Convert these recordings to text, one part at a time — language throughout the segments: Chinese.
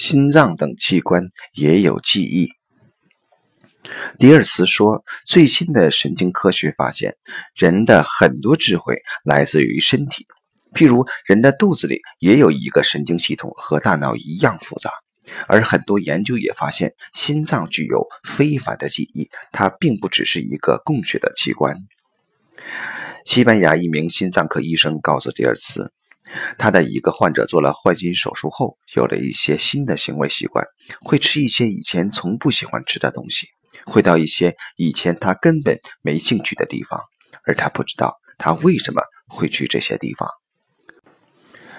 心脏等器官也有记忆。迪尔斯说，最新的神经科学发现，人的很多智慧来自于身体。譬如，人的肚子里也有一个神经系统，和大脑一样复杂。而很多研究也发现，心脏具有非凡的记忆，它并不只是一个供血的器官。西班牙一名心脏科医生告诉迪尔茨，他的一个患者做了换心手术后，有了一些新的行为习惯，会吃一些以前从不喜欢吃的东西，会到一些以前他根本没兴趣的地方，而他不知道他为什么会去这些地方。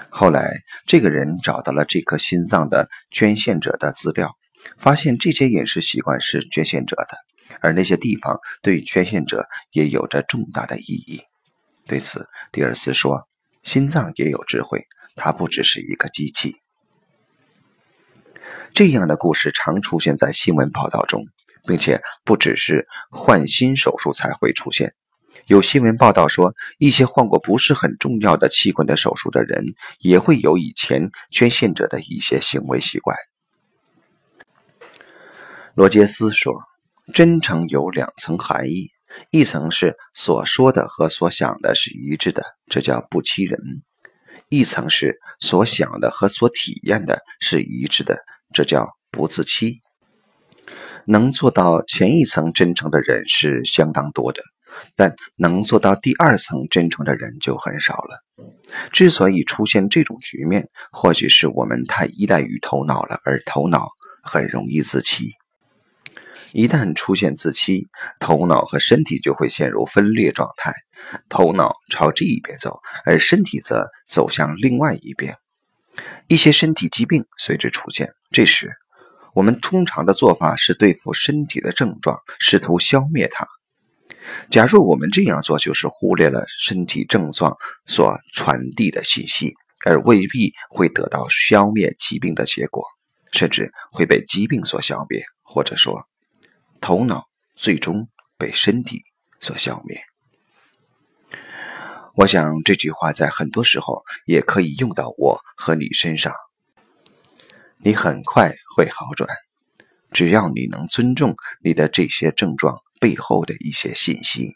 后来，这个人找到了这颗心脏的捐献者的资料，发现这些饮食习惯是捐献者的，而那些地方对捐献者也有着重大的意义。对此，迪尔斯说：“心脏也有智慧，它不只是一个机器。”这样的故事常出现在新闻报道中，并且不只是换心手术才会出现。有新闻报道说，一些换过不是很重要的器官的手术的人，也会有以前捐献者的一些行为习惯。罗杰斯说：“真诚有两层含义，一层是所说的和所想的是一致的，这叫不欺人；一层是所想的和所体验的是一致的，这叫不自欺。能做到前一层真诚的人是相当多的。”但能做到第二层真诚的人就很少了。之所以出现这种局面，或许是我们太依赖于头脑了，而头脑很容易自欺。一旦出现自欺，头脑和身体就会陷入分裂状态，头脑朝这一边走，而身体则走向另外一边。一些身体疾病随之出现。这时，我们通常的做法是对付身体的症状，试图消灭它。假如我们这样做，就是忽略了身体症状所传递的信息，而未必会得到消灭疾病的结果，甚至会被疾病所消灭，或者说，头脑最终被身体所消灭。我想这句话在很多时候也可以用到我和你身上。你很快会好转，只要你能尊重你的这些症状。背后的一些信息。